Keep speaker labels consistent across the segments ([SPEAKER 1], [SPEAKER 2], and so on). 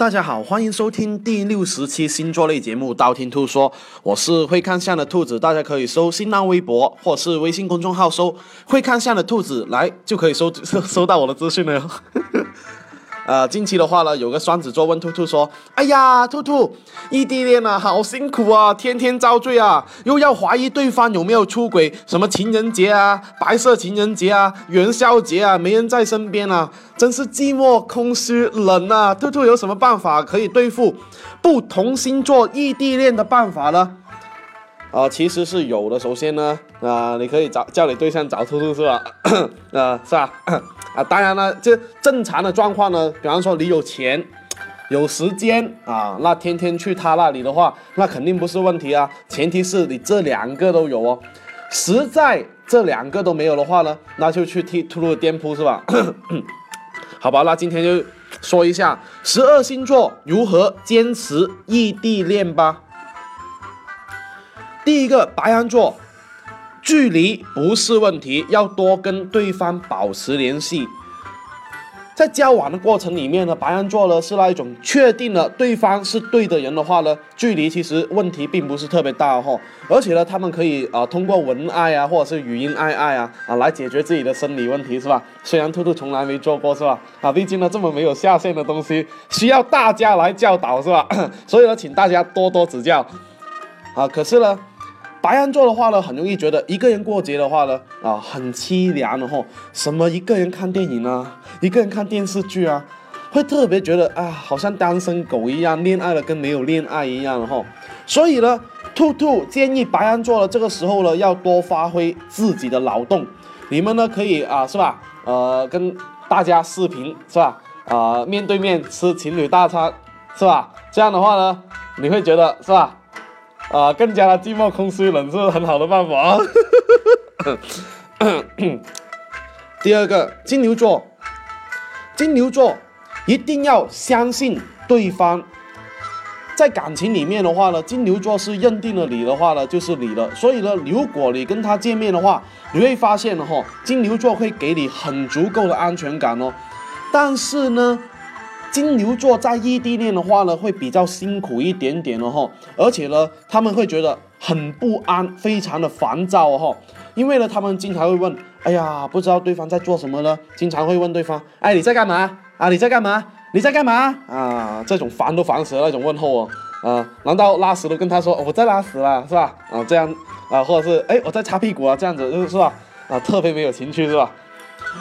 [SPEAKER 1] 大家好，欢迎收听第六十期星座类节目《道听途说》，我是会看相的兔子，大家可以搜新浪微博或是微信公众号搜“会看相的兔子”来，就可以收收收到我的资讯了哟。呃，近期的话呢，有个双子座问兔兔说：“哎呀，兔兔，异地恋啊，好辛苦啊，天天遭罪啊，又要怀疑对方有没有出轨，什么情人节啊，白色情人节啊，元宵节啊，没人在身边啊，真是寂寞、空虚、冷啊。”兔兔有什么办法可以对付不同星座异地恋的办法呢？啊，其实是有的。首先呢，啊，你可以找叫你对象找兔兔是吧？啊，是吧？啊，当然了，这正常的状况呢，比方说你有钱、有时间啊，那天天去他那里的话，那肯定不是问题啊。前提是你这两个都有哦。实在这两个都没有的话呢，那就去替兔兔的店铺是吧？好吧，那今天就说一下十二星座如何坚持异地恋吧。第一个白羊座。距离不是问题，要多跟对方保持联系。在交往的过程里面呢，白羊座呢是那一种确定了对方是对的人的话呢，距离其实问题并不是特别大哈。而且呢，他们可以啊通过文爱啊，或者是语音爱爱啊啊来解决自己的生理问题，是吧？虽然兔兔从来没做过，是吧？啊，毕竟呢这么没有下限的东西，需要大家来教导，是吧？所以呢，请大家多多指教啊。可是呢。白羊座的话呢，很容易觉得一个人过节的话呢，啊，很凄凉的吼，什么一个人看电影啊，一个人看电视剧啊，会特别觉得啊，好像单身狗一样，恋爱了跟没有恋爱一样的吼。所以呢，兔兔建议白羊座的这个时候呢，要多发挥自己的脑洞。你们呢可以啊，是吧？呃，跟大家视频是吧？啊，面对面吃情侣大餐是吧？这样的话呢，你会觉得是吧？啊，更加的寂寞、空虚、冷是很好的办法。第二个，金牛座，金牛座一定要相信对方，在感情里面的话呢，金牛座是认定了你的话呢，就是你的。所以呢，如果你跟他见面的话，你会发现哈，金牛座会给你很足够的安全感哦。但是呢，金牛座在异地恋的话呢，会比较辛苦一点点哦，哈，而且呢，他们会觉得很不安，非常的烦躁哦，哈，因为呢，他们经常会问，哎呀，不知道对方在做什么呢？经常会问对方，哎，你在干嘛？啊，你在干嘛？你在干嘛？啊，这种烦都烦死了那种问候哦，啊，难道拉屎都跟他说我在拉屎了，是吧？啊，这样啊，或者是哎，我在擦屁股啊，这样子是吧？啊，特别没有情趣是吧？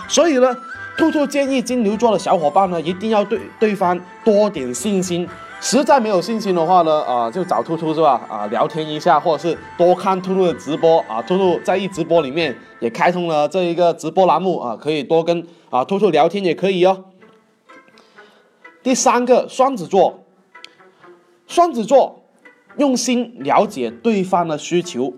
[SPEAKER 1] 所以呢。兔兔建议金牛座的小伙伴呢，一定要对对方多点信心。实在没有信心的话呢，啊，就找兔兔是吧？啊，聊天一下，或者是多看兔兔的直播啊。兔兔在一直播里面也开通了这一个直播栏目啊，可以多跟啊兔兔聊天也可以哦。第三个，双子座，双子座用心了解对方的需求。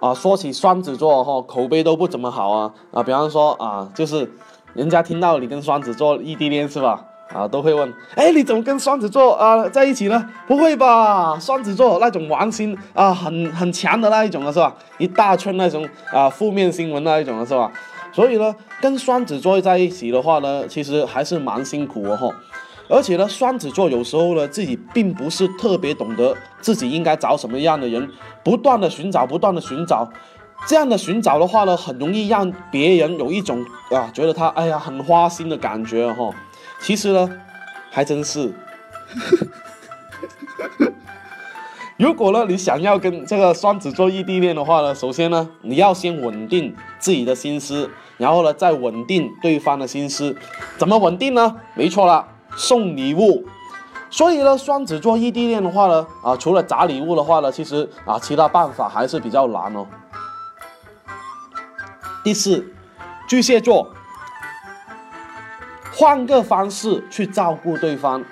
[SPEAKER 1] 啊，说起双子座哈，口碑都不怎么好啊啊，比方说啊，就是人家听到你跟双子座异地恋是吧？啊，都会问，哎，你怎么跟双子座啊在一起呢？不会吧，双子座那种玩心啊，很很强的那一种了是吧？一大圈那种啊负面新闻那一种了是吧？所以呢，跟双子座在一起的话呢，其实还是蛮辛苦的哈。而且呢，双子座有时候呢，自己并不是特别懂得自己应该找什么样的人，不断的寻找，不断的寻找，这样的寻找的话呢，很容易让别人有一种啊，觉得他哎呀很花心的感觉哈。其实呢，还真是。如果呢，你想要跟这个双子座异地恋的话呢，首先呢，你要先稳定自己的心思，然后呢，再稳定对方的心思。怎么稳定呢？没错了。送礼物，所以呢，双子座异地恋的话呢，啊，除了砸礼物的话呢，其实啊，其他办法还是比较难哦。第四，巨蟹座，换个方式去照顾对方。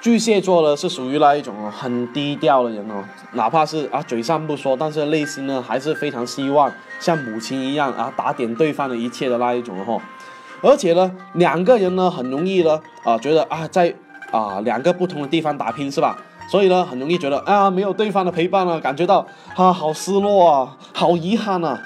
[SPEAKER 1] 巨蟹座呢是属于那一种很低调的人哦，哪怕是啊嘴上不说，但是内心呢还是非常希望像母亲一样啊打点对方的一切的那一种哦。而且呢，两个人呢很容易呢啊觉得啊在啊两个不同的地方打拼是吧？所以呢很容易觉得啊没有对方的陪伴呢，感觉到啊好失落啊，好遗憾啊。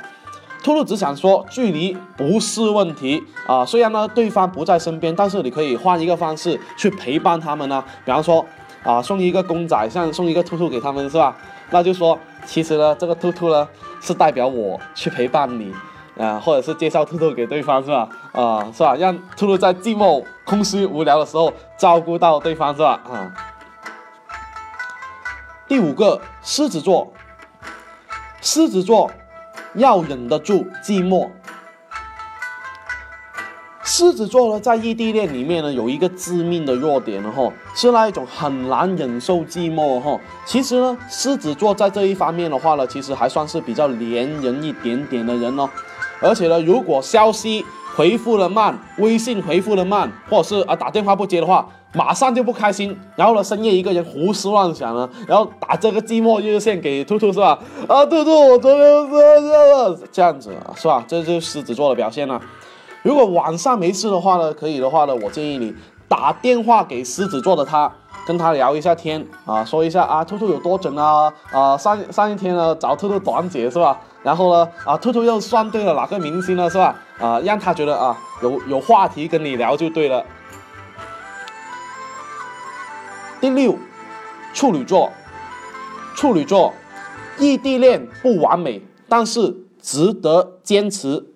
[SPEAKER 1] 兔兔只想说，距离不是问题啊。虽然呢，对方不在身边，但是你可以换一个方式去陪伴他们呢。比方说，啊，送一个公仔，像送一个兔兔给他们，是吧？那就说，其实呢，这个兔兔呢，是代表我去陪伴你，啊，或者是介绍兔兔给对方，是吧？啊，是吧？让兔兔在寂寞、空虚、无聊的时候照顾到对方，是吧？啊。第五个，狮子座，狮子座。要忍得住寂寞。狮子座呢，在异地恋里面呢，有一个致命的弱点呢，哈，是那一种很难忍受寂寞，哈。其实呢，狮子座在这一方面的话呢，其实还算是比较粘人一点点的人哦。而且呢，如果消息回复的慢，微信回复的慢，或者是啊打电话不接的话，马上就不开心，然后呢，深夜一个人胡思乱想呢，然后打这个寂寞热线给兔兔是吧？啊，兔兔，我昨天睡觉了，这样子是吧？这就是狮子座的表现了。如果晚上没事的话呢，可以的话呢，我建议你打电话给狮子座的他，跟他聊一下天啊，说一下啊，兔兔有多准啊啊，上上一天呢找兔兔短解是吧？然后呢啊，兔兔又算对了哪个明星了是吧？啊，让他觉得啊有有话题跟你聊就对了。第六，处女座，处女座，异地恋不完美，但是值得坚持。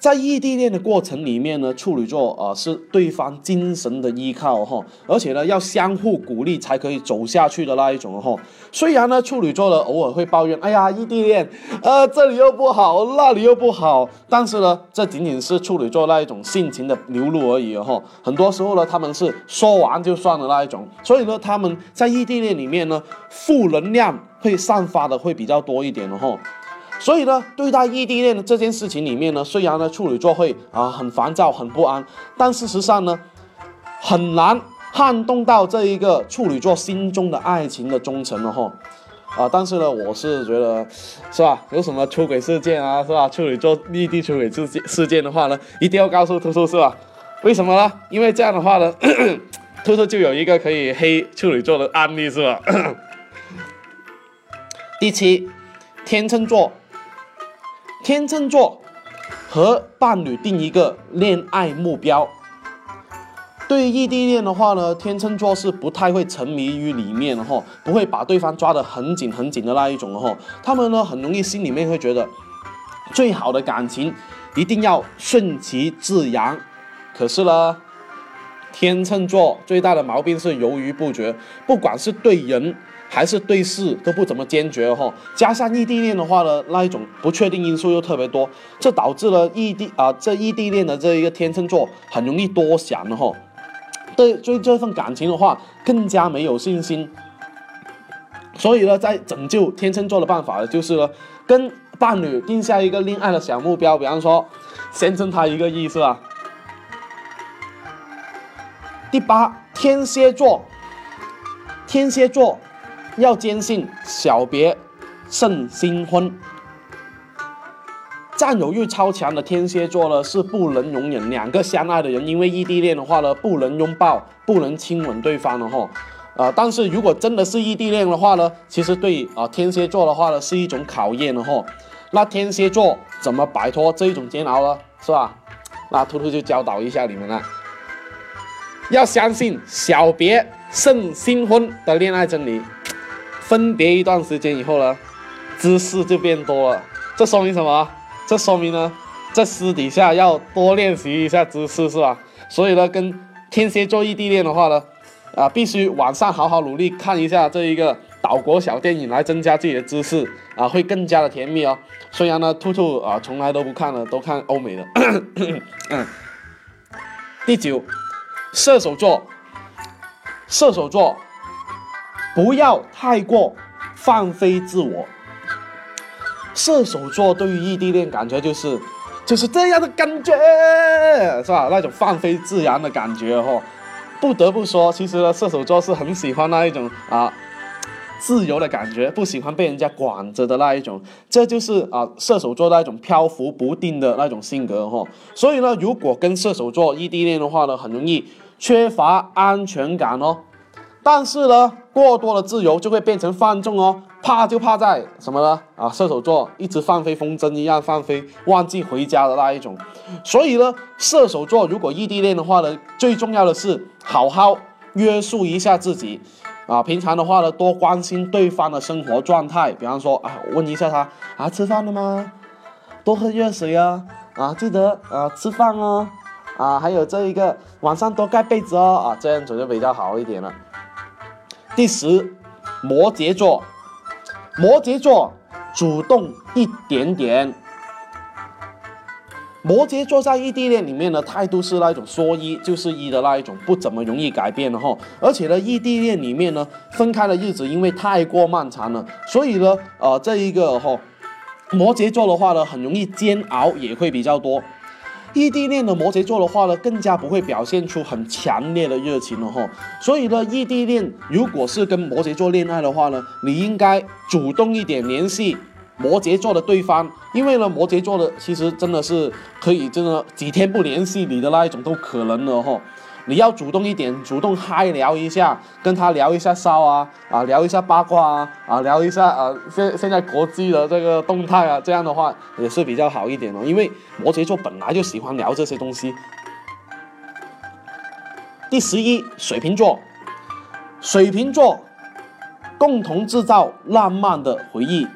[SPEAKER 1] 在异地恋的过程里面呢，处女座啊是对方精神的依靠哈，而且呢要相互鼓励才可以走下去的那一种哈。虽然呢处女座呢偶尔会抱怨，哎呀异地恋，呃这里又不好，那里又不好，但是呢这仅仅是处女座那一种性情的流露而已哈。很多时候呢他们是说完就算的那一种，所以呢他们在异地恋里面呢负能量会散发的会比较多一点的哈。所以呢，对待异地恋的这件事情里面呢，虽然呢处女座会啊很烦躁、很不安，但事实上呢，很难撼动到这一个处女座心中的爱情的忠诚了哈。啊，但是呢，我是觉得，是吧？有什么出轨事件啊，是吧？处女座异地出轨事件事件的话呢，一定要告诉兔兔，是吧？为什么呢？因为这样的话呢，兔 兔就有一个可以黑处女座的案例，是吧？第七，天秤座。天秤座和伴侣定一个恋爱目标。对于异地恋的话呢，天秤座是不太会沉迷于里面的哈，不会把对方抓得很紧很紧的那一种哈。他们呢很容易心里面会觉得，最好的感情一定要顺其自然。可是呢，天秤座最大的毛病是犹豫不决，不管是对人。还是对事都不怎么坚决哈，加上异地恋的话呢，那一种不确定因素又特别多，这导致了异地啊，这异地恋的这一个天秤座很容易多想的哈，对对这份感情的话更加没有信心。所以呢，在拯救天秤座的办法呢，就是呢，跟伴侣定下一个恋爱的小目标，比方说，先挣他一个亿是吧？第八，天蝎座，天蝎座。要坚信小别胜新婚。占有欲超强的天蝎座呢，是不能容忍两个相爱的人因为异地恋的话呢，不能拥抱、不能亲吻对方的哈。啊，但是如果真的是异地恋的话呢，其实对啊天蝎座的话呢，是一种考验的哈。那天蝎座怎么摆脱这一种煎熬呢？是吧？那图图就教导一下你们了。要相信小别胜新婚的恋爱真理。分别一段时间以后呢，姿势就变多了。这说明什么？这说明呢，在私底下要多练习一下姿势，是吧？所以呢，跟天蝎座异地恋的话呢，啊，必须晚上好好努力看一下这一个岛国小电影，来增加自己的姿势啊，会更加的甜蜜哦。虽然呢，兔兔啊从来都不看了，都看欧美的。嗯。第九，射手座，射手座。不要太过放飞自我。射手座对于异地恋感觉就是就是这样的感觉，是吧？那种放飞自然的感觉哦。不得不说，其实呢，射手座是很喜欢那一种啊自由的感觉，不喜欢被人家管着的那一种。这就是啊射手座那种漂浮不定的那种性格哈。所以呢，如果跟射手座异地恋的话呢，很容易缺乏安全感哦。但是呢，过多的自由就会变成放纵哦，怕就怕在什么呢？啊，射手座一直放飞风筝一样放飞，忘记回家的那一种。所以呢，射手座如果异地恋的话呢，最重要的是好好约束一下自己，啊，平常的话呢，多关心对方的生活状态，比方说啊，问一下他啊，吃饭了吗？多喝热水啊，啊，记得啊，吃饭哦，啊，还有这一个晚上多盖被子哦，啊，这样子就比较好一点了。第十，摩羯座，摩羯座主动一点点。摩羯座在异地恋里面的态度是那一种说一就是一的那一种，不怎么容易改变的哈。而且呢，异地恋里面呢，分开的日子因为太过漫长了，所以呢，呃，这一个哈，摩羯座的话呢，很容易煎熬，也会比较多。异地恋的摩羯座的话呢，更加不会表现出很强烈的热情了哈。所以呢，异地恋如果是跟摩羯座恋爱的话呢，你应该主动一点联系摩羯座的对方，因为呢，摩羯座的其实真的是可以真的几天不联系你的那一种都可能了哈。你要主动一点，主动嗨聊一下，跟他聊一下骚啊啊，聊一下八卦啊啊，聊一下啊现现在国际的这个动态啊，这样的话也是比较好一点哦。因为摩羯座本来就喜欢聊这些东西。第十一，水瓶座，水瓶座共同制造浪漫的回忆。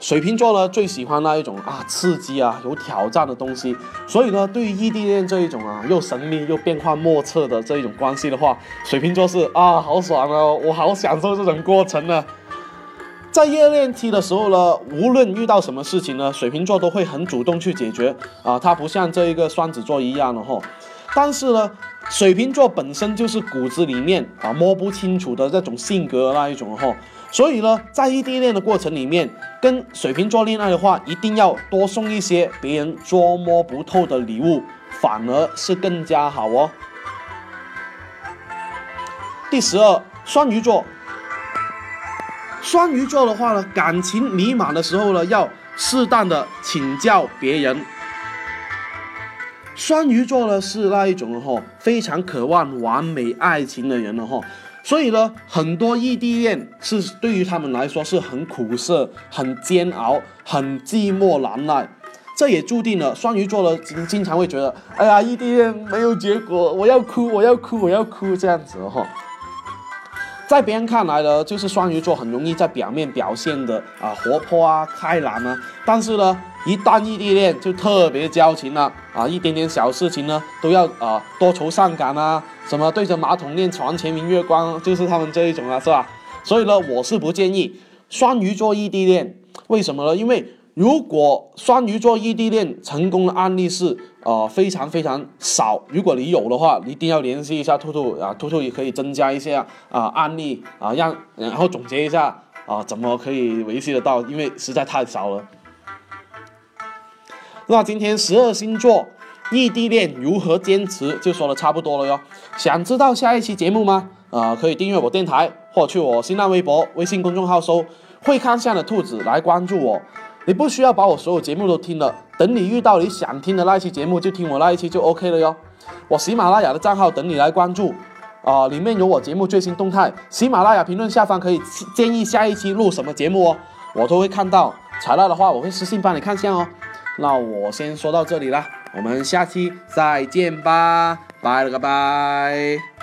[SPEAKER 1] 水瓶座呢最喜欢那一种啊刺激啊有挑战的东西，所以呢对于异地恋这一种啊又神秘又变幻莫测的这一种关系的话，水瓶座是啊好爽哦，我好享受这种过程呢。在热恋期的时候呢，无论遇到什么事情呢，水瓶座都会很主动去解决啊，他不像这一个双子座一样的哈。但是呢，水瓶座本身就是骨子里面啊摸不清楚的这种性格那一种哈。所以呢，在异地恋的过程里面，跟水瓶座恋爱的话，一定要多送一些别人捉摸不透的礼物，反而是更加好哦。第十二，双鱼座。双鱼座的话呢，感情迷茫的时候呢，要适当的请教别人。双鱼座呢是那一种哈，非常渴望完美爱情的人了哈。所以呢，很多异地恋是对于他们来说是很苦涩、很煎熬、很寂寞难耐。这也注定了双鱼座的经经常会觉得，哎呀，异地恋没有结果，我要哭，我要哭，我要哭，这样子哈。在别人看来呢，就是双鱼座很容易在表面表现的啊活泼啊开朗啊，但是呢，一旦异地恋就特别矫情了啊，一点点小事情呢都要啊多愁善感啊，什么对着马桶念床前明月光，就是他们这一种了，是吧？所以呢，我是不建议双鱼座异地恋，为什么呢？因为如果双鱼座异地恋成功的案例是呃非常非常少，如果你有的话，一定要联系一下兔兔啊，兔兔也可以增加一些啊案例啊，让然后总结一下啊，怎么可以维系得到？因为实在太少了。那今天十二星座异地恋如何坚持就说的差不多了哟。想知道下一期节目吗？啊，可以订阅我电台，或去我新浪微博、微信公众号搜“会看相的兔子”来关注我。你不需要把我所有节目都听了，等你遇到你想听的那一期节目，就听我那一期就 OK 了哟。我喜马拉雅的账号等你来关注，啊，里面有我节目最新动态。喜马拉雅评论下方可以建议下一期录什么节目哦，我都会看到。材料的话，我会私信帮你看相哦。那我先说到这里啦，我们下期再见吧，拜了个拜。